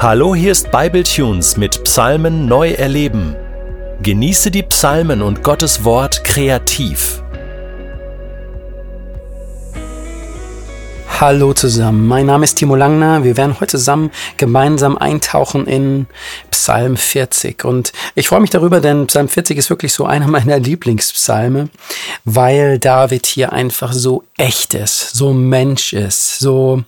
Hallo, hier ist Bibletunes mit Psalmen neu erleben. Genieße die Psalmen und Gottes Wort kreativ. Hallo zusammen, mein Name ist Timo Langner. Wir werden heute zusammen gemeinsam eintauchen in Psalm 40. Und ich freue mich darüber, denn Psalm 40 ist wirklich so einer meiner Lieblingspsalme, weil David hier einfach so echt ist, so Mensch ist, so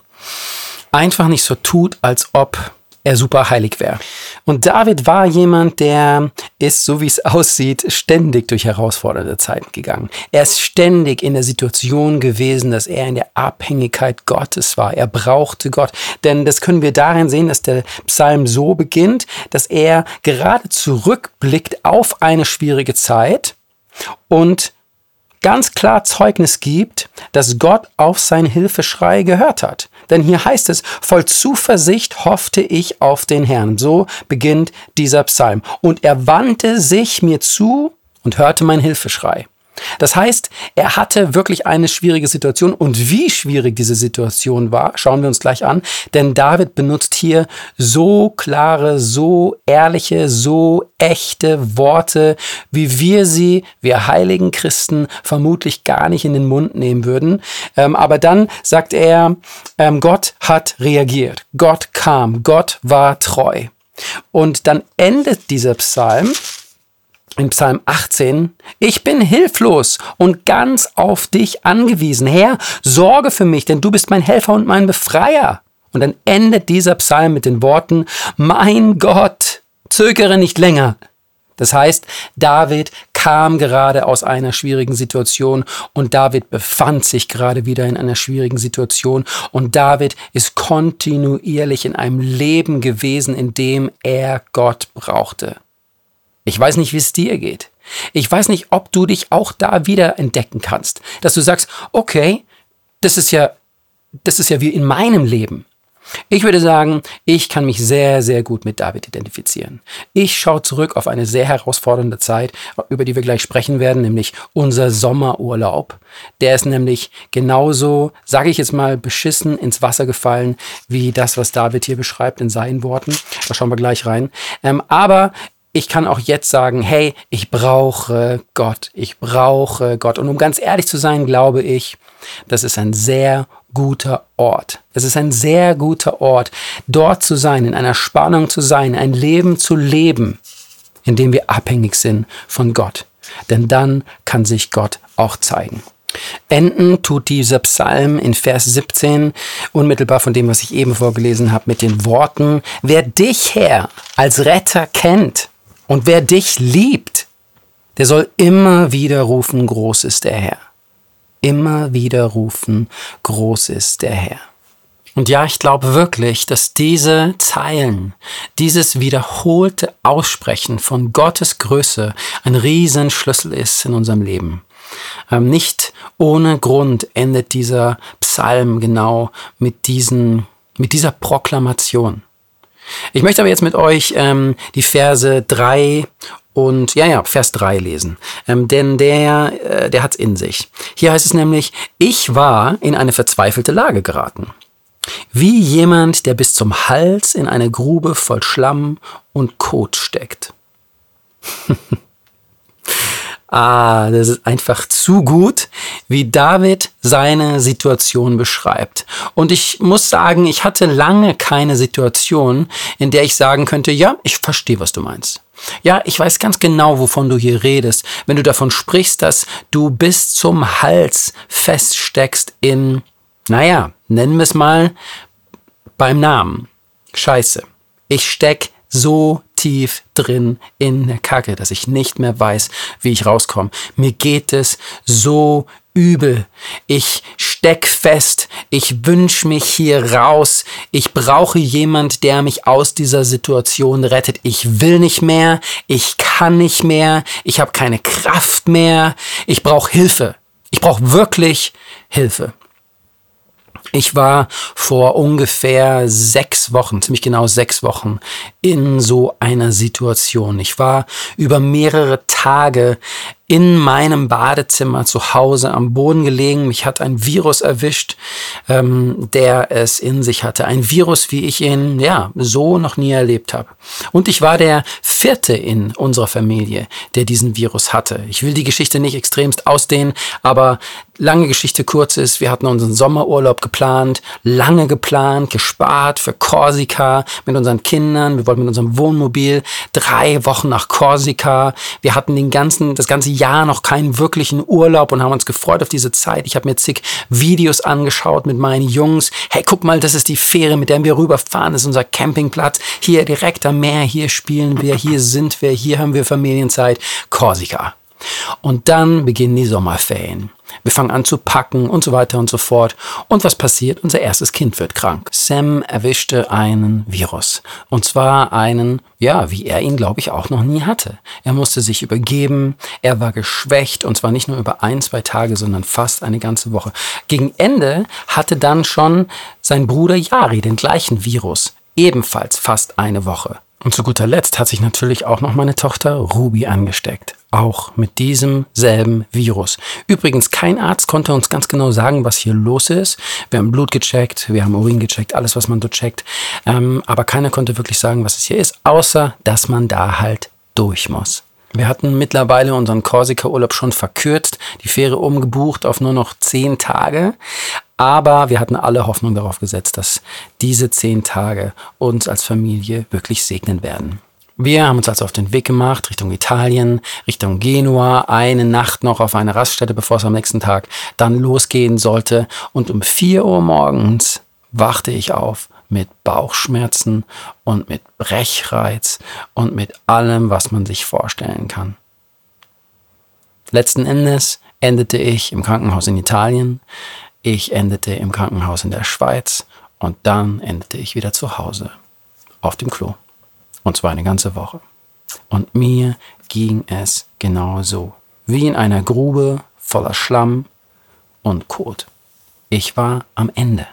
einfach nicht so tut, als ob er super heilig wäre. Und David war jemand, der ist, so wie es aussieht, ständig durch herausfordernde Zeiten gegangen. Er ist ständig in der Situation gewesen, dass er in der Abhängigkeit Gottes war. Er brauchte Gott. Denn das können wir darin sehen, dass der Psalm so beginnt, dass er gerade zurückblickt auf eine schwierige Zeit und ganz klar Zeugnis gibt, dass Gott auf sein Hilfeschrei gehört hat. Denn hier heißt es, voll Zuversicht hoffte ich auf den Herrn. So beginnt dieser Psalm. Und er wandte sich mir zu und hörte mein Hilfeschrei. Das heißt, er hatte wirklich eine schwierige Situation und wie schwierig diese Situation war, schauen wir uns gleich an, denn David benutzt hier so klare, so ehrliche, so echte Worte, wie wir sie, wir heiligen Christen, vermutlich gar nicht in den Mund nehmen würden. Ähm, aber dann sagt er, ähm, Gott hat reagiert, Gott kam, Gott war treu. Und dann endet dieser Psalm in Psalm 18, ich bin hilflos und ganz auf dich angewiesen. Herr, sorge für mich, denn du bist mein Helfer und mein Befreier. Und dann endet dieser Psalm mit den Worten, mein Gott, zögere nicht länger. Das heißt, David kam gerade aus einer schwierigen Situation und David befand sich gerade wieder in einer schwierigen Situation und David ist kontinuierlich in einem Leben gewesen, in dem er Gott brauchte. Ich weiß nicht, wie es dir geht. Ich weiß nicht, ob du dich auch da wieder entdecken kannst, dass du sagst, okay, das ist ja, das ist ja wie in meinem Leben. Ich würde sagen, ich kann mich sehr, sehr gut mit David identifizieren. Ich schaue zurück auf eine sehr herausfordernde Zeit, über die wir gleich sprechen werden, nämlich unser Sommerurlaub. Der ist nämlich genauso, sage ich jetzt mal, beschissen ins Wasser gefallen, wie das, was David hier beschreibt in seinen Worten. Da schauen wir gleich rein. Ähm, aber ich kann auch jetzt sagen, hey, ich brauche Gott, ich brauche Gott. Und um ganz ehrlich zu sein, glaube ich, das ist ein sehr guter Ort. Es ist ein sehr guter Ort, dort zu sein, in einer Spannung zu sein, ein Leben zu leben, in dem wir abhängig sind von Gott. Denn dann kann sich Gott auch zeigen. Enden tut dieser Psalm in Vers 17 unmittelbar von dem, was ich eben vorgelesen habe, mit den Worten, wer dich, Herr, als Retter kennt, und wer dich liebt, der soll immer wieder rufen, groß ist der Herr. Immer wieder rufen, groß ist der Herr. Und ja, ich glaube wirklich, dass diese Zeilen, dieses wiederholte Aussprechen von Gottes Größe ein Riesenschlüssel ist in unserem Leben. Ähm, nicht ohne Grund endet dieser Psalm genau mit, diesen, mit dieser Proklamation. Ich möchte aber jetzt mit euch ähm, die Verse 3 und ja, ja, Vers 3 lesen. Ähm, denn der, äh, der hat's in sich. Hier heißt es nämlich, ich war in eine verzweifelte Lage geraten. Wie jemand, der bis zum Hals in eine Grube voll Schlamm und Kot steckt. Ah, das ist einfach zu gut, wie David seine Situation beschreibt. Und ich muss sagen, ich hatte lange keine Situation, in der ich sagen könnte, ja, ich verstehe, was du meinst. Ja, ich weiß ganz genau, wovon du hier redest, wenn du davon sprichst, dass du bis zum Hals feststeckst in, naja, nennen wir es mal beim Namen. Scheiße. Ich steck so tief drin in der Kacke, dass ich nicht mehr weiß, wie ich rauskomme. Mir geht es so übel. Ich steck fest. Ich wünsch mich hier raus. Ich brauche jemand, der mich aus dieser Situation rettet. Ich will nicht mehr. Ich kann nicht mehr. Ich habe keine Kraft mehr. Ich brauche Hilfe. Ich brauche wirklich Hilfe. Ich war vor ungefähr sechs Wochen, ziemlich genau sechs Wochen, in so einer Situation. Ich war über mehrere Tage in meinem Badezimmer zu Hause am Boden gelegen. Mich hat ein Virus erwischt, ähm, der es in sich hatte. Ein Virus, wie ich ihn ja so noch nie erlebt habe. Und ich war der vierte in unserer Familie, der diesen Virus hatte. Ich will die Geschichte nicht extremst ausdehnen, aber lange Geschichte kurz ist, wir hatten unseren Sommerurlaub geplant, lange geplant, gespart für Korsika mit unseren Kindern. Wir wollten mit unserem Wohnmobil drei Wochen nach Korsika. Wir hatten den ganzen, das ganze Jahr noch keinen wirklichen Urlaub und haben uns gefreut auf diese Zeit. Ich habe mir zig Videos angeschaut mit meinen Jungs. Hey, guck mal, das ist die Fähre, mit der wir rüberfahren. Das ist unser Campingplatz. Hier direkt am Meer, hier spielen wir, hier sind wir, hier haben wir Familienzeit. Korsika. Und dann beginnen die Sommerferien. Wir fangen an zu packen und so weiter und so fort. Und was passiert? Unser erstes Kind wird krank. Sam erwischte einen Virus. Und zwar einen, ja, wie er ihn, glaube ich, auch noch nie hatte. Er musste sich übergeben. Er war geschwächt. Und zwar nicht nur über ein, zwei Tage, sondern fast eine ganze Woche. Gegen Ende hatte dann schon sein Bruder Yari den gleichen Virus. Ebenfalls fast eine Woche. Und zu guter Letzt hat sich natürlich auch noch meine Tochter Ruby angesteckt. Auch mit diesem selben Virus. Übrigens, kein Arzt konnte uns ganz genau sagen, was hier los ist. Wir haben Blut gecheckt, wir haben Urin gecheckt, alles, was man dort checkt. Ähm, aber keiner konnte wirklich sagen, was es hier ist, außer dass man da halt durch muss. Wir hatten mittlerweile unseren Korsika-Urlaub schon verkürzt, die Fähre umgebucht auf nur noch zehn Tage. Aber wir hatten alle Hoffnung darauf gesetzt, dass diese zehn Tage uns als Familie wirklich segnen werden. Wir haben uns also auf den Weg gemacht Richtung Italien, Richtung Genua, eine Nacht noch auf eine Raststätte, bevor es am nächsten Tag dann losgehen sollte. Und um vier Uhr morgens wachte ich auf mit Bauchschmerzen und mit Brechreiz und mit allem, was man sich vorstellen kann. Letzten Endes endete ich im Krankenhaus in Italien. Ich endete im Krankenhaus in der Schweiz und dann endete ich wieder zu Hause auf dem Klo. Und zwar eine ganze Woche. Und mir ging es genau so. Wie in einer Grube voller Schlamm und Kot. Ich war am Ende.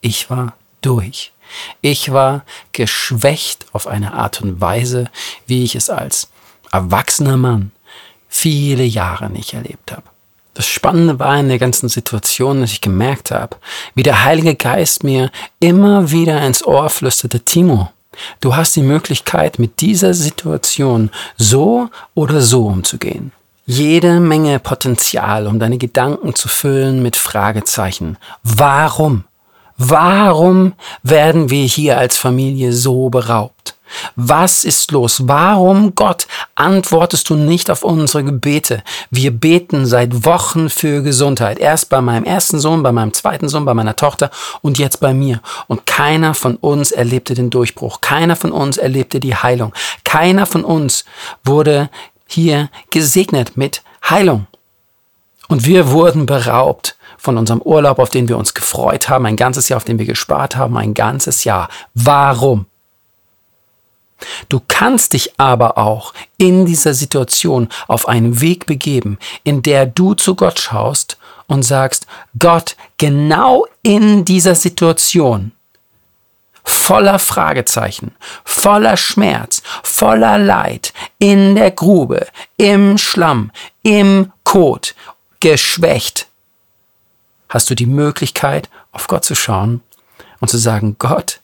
Ich war durch. Ich war geschwächt auf eine Art und Weise, wie ich es als erwachsener Mann viele Jahre nicht erlebt habe. Das Spannende war in der ganzen Situation, dass ich gemerkt habe, wie der Heilige Geist mir immer wieder ins Ohr flüsterte, Timo, du hast die Möglichkeit, mit dieser Situation so oder so umzugehen. Jede Menge Potenzial, um deine Gedanken zu füllen mit Fragezeichen. Warum? Warum werden wir hier als Familie so beraubt? Was ist los? Warum, Gott, antwortest du nicht auf unsere Gebete? Wir beten seit Wochen für Gesundheit. Erst bei meinem ersten Sohn, bei meinem zweiten Sohn, bei meiner Tochter und jetzt bei mir. Und keiner von uns erlebte den Durchbruch. Keiner von uns erlebte die Heilung. Keiner von uns wurde hier gesegnet mit Heilung. Und wir wurden beraubt von unserem Urlaub, auf den wir uns gefreut haben, ein ganzes Jahr, auf den wir gespart haben, ein ganzes Jahr. Warum? Du kannst dich aber auch in dieser Situation auf einen Weg begeben, in der du zu Gott schaust und sagst, Gott, genau in dieser Situation, voller Fragezeichen, voller Schmerz, voller Leid, in der Grube, im Schlamm, im Kot, geschwächt, hast du die Möglichkeit, auf Gott zu schauen und zu sagen, Gott,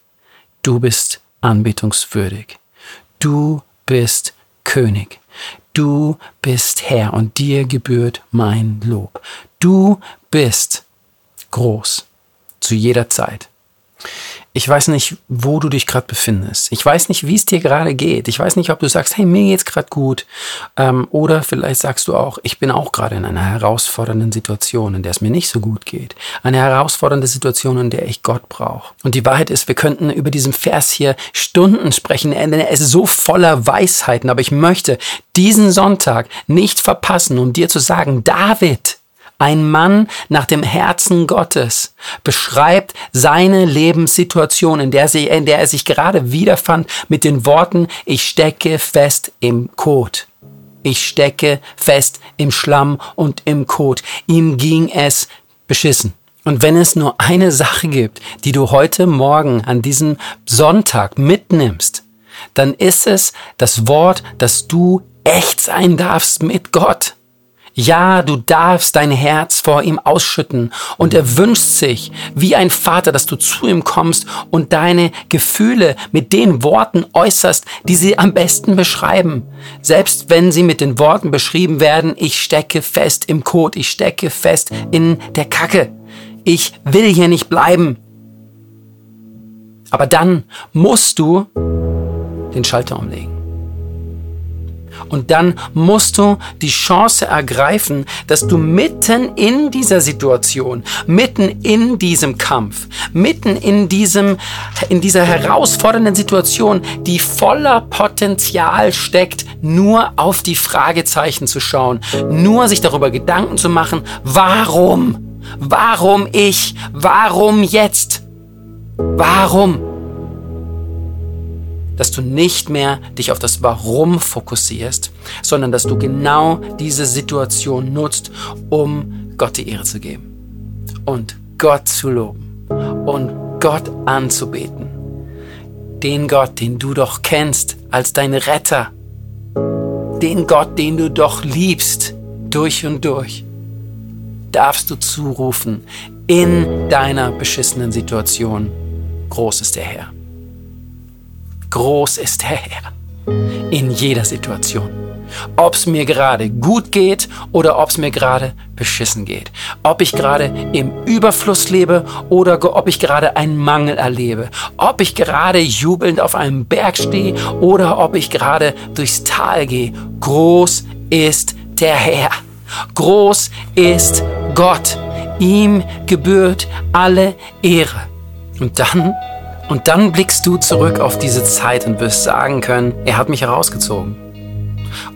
du bist anbetungswürdig. Du bist König. Du bist Herr und dir gebührt mein Lob. Du bist groß zu jeder Zeit. Ich weiß nicht, wo du dich gerade befindest. Ich weiß nicht, wie es dir gerade geht. Ich weiß nicht, ob du sagst, hey, mir geht's gerade gut. Ähm, oder vielleicht sagst du auch, ich bin auch gerade in einer herausfordernden Situation, in der es mir nicht so gut geht. Eine herausfordernde Situation, in der ich Gott brauche. Und die Wahrheit ist, wir könnten über diesen Vers hier Stunden sprechen, denn er ist so voller Weisheiten. Aber ich möchte diesen Sonntag nicht verpassen, um dir zu sagen, David, ein Mann nach dem Herzen Gottes beschreibt seine Lebenssituation, in der, sie, in der er sich gerade wiederfand, mit den Worten, ich stecke fest im Kot. Ich stecke fest im Schlamm und im Kot. Ihm ging es beschissen. Und wenn es nur eine Sache gibt, die du heute Morgen an diesem Sonntag mitnimmst, dann ist es das Wort, dass du echt sein darfst mit Gott. Ja, du darfst dein Herz vor ihm ausschütten und er wünscht sich, wie ein Vater, dass du zu ihm kommst und deine Gefühle mit den Worten äußerst, die sie am besten beschreiben. Selbst wenn sie mit den Worten beschrieben werden, ich stecke fest im Kot, ich stecke fest in der Kacke. Ich will hier nicht bleiben. Aber dann musst du den Schalter umlegen. Und dann musst du die Chance ergreifen, dass du mitten in dieser Situation, mitten in diesem Kampf, mitten in diesem, in dieser herausfordernden Situation, die voller Potenzial steckt, nur auf die Fragezeichen zu schauen, nur sich darüber Gedanken zu machen, warum? Warum ich? Warum jetzt? Warum? Dass du nicht mehr dich auf das Warum fokussierst, sondern dass du genau diese Situation nutzt, um Gott die Ehre zu geben und Gott zu loben und Gott anzubeten. Den Gott, den du doch kennst als dein Retter. Den Gott, den du doch liebst durch und durch. Darfst du zurufen in deiner beschissenen Situation. Groß ist der Herr. Groß ist der Herr in jeder Situation. Ob es mir gerade gut geht oder ob es mir gerade beschissen geht. Ob ich gerade im Überfluss lebe oder ob ich gerade einen Mangel erlebe. Ob ich gerade jubelnd auf einem Berg stehe oder ob ich gerade durchs Tal gehe. Groß ist der Herr. Groß ist Gott. Ihm gebührt alle Ehre. Und dann und dann blickst du zurück auf diese Zeit und wirst sagen können, er hat mich herausgezogen.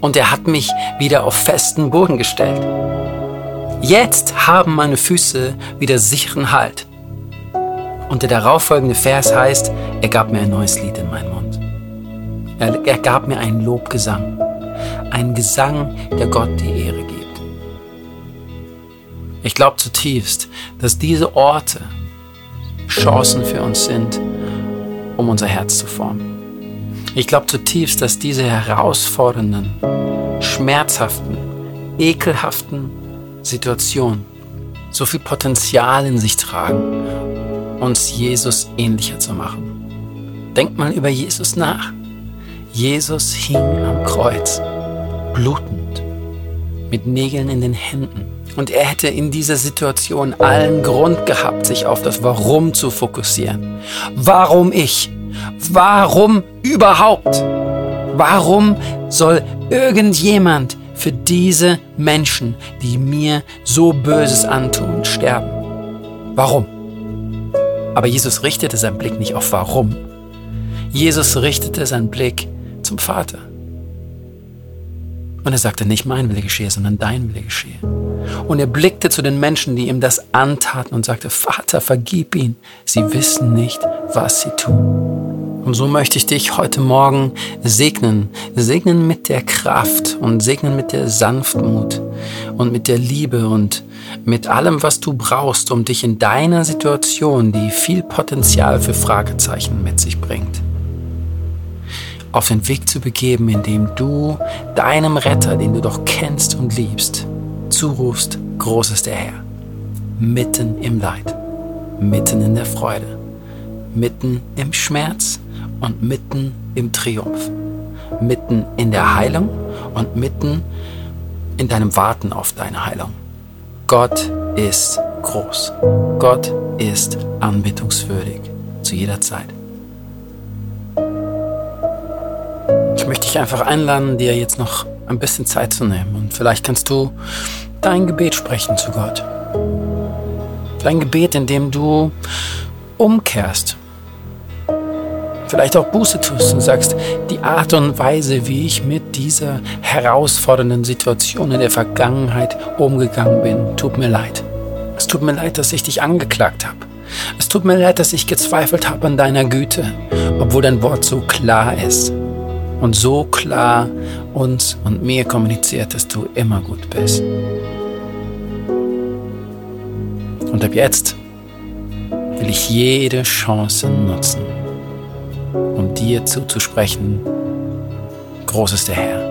Und er hat mich wieder auf festen Boden gestellt. Jetzt haben meine Füße wieder sicheren Halt. Und der darauffolgende Vers heißt, er gab mir ein neues Lied in meinen Mund. Er, er gab mir einen Lobgesang. Einen Gesang, der Gott die Ehre gibt. Ich glaube zutiefst, dass diese Orte Chancen für uns sind, um unser Herz zu formen. Ich glaube zutiefst, dass diese herausfordernden, schmerzhaften, ekelhaften Situationen so viel Potenzial in sich tragen, uns Jesus ähnlicher zu machen. Denkt mal über Jesus nach. Jesus hing am Kreuz, blutend, mit Nägeln in den Händen. Und er hätte in dieser Situation allen Grund gehabt, sich auf das Warum zu fokussieren. Warum ich? Warum überhaupt? Warum soll irgendjemand für diese Menschen, die mir so Böses antun, sterben? Warum? Aber Jesus richtete seinen Blick nicht auf Warum. Jesus richtete seinen Blick zum Vater. Und er sagte, nicht mein Wille geschehe, sondern dein Wille geschehe. Und er blickte zu den Menschen, die ihm das antaten und sagte, Vater, vergib ihnen. Sie wissen nicht, was sie tun. Und so möchte ich dich heute Morgen segnen. Segnen mit der Kraft und segnen mit der Sanftmut und mit der Liebe und mit allem, was du brauchst, um dich in deiner Situation, die viel Potenzial für Fragezeichen mit sich bringt, auf den Weg zu begeben, indem du deinem Retter, den du doch kennst und liebst, zurufst, groß ist der Herr. Mitten im Leid, mitten in der Freude, mitten im Schmerz und mitten im Triumph, mitten in der Heilung und mitten in deinem Warten auf deine Heilung. Gott ist groß. Gott ist anbetungswürdig zu jeder Zeit. Möchte dich einfach einladen, dir jetzt noch ein bisschen Zeit zu nehmen. Und vielleicht kannst du dein Gebet sprechen zu Gott. Dein Gebet, in dem du umkehrst. Vielleicht auch Buße tust und sagst, die Art und Weise, wie ich mit dieser herausfordernden Situation in der Vergangenheit umgegangen bin, tut mir leid. Es tut mir leid, dass ich dich angeklagt habe. Es tut mir leid, dass ich gezweifelt habe an deiner Güte, obwohl dein Wort so klar ist und so klar uns und mir kommuniziert, dass du immer gut bist. Und ab jetzt will ich jede Chance nutzen, um dir zuzusprechen, groß ist der Herr.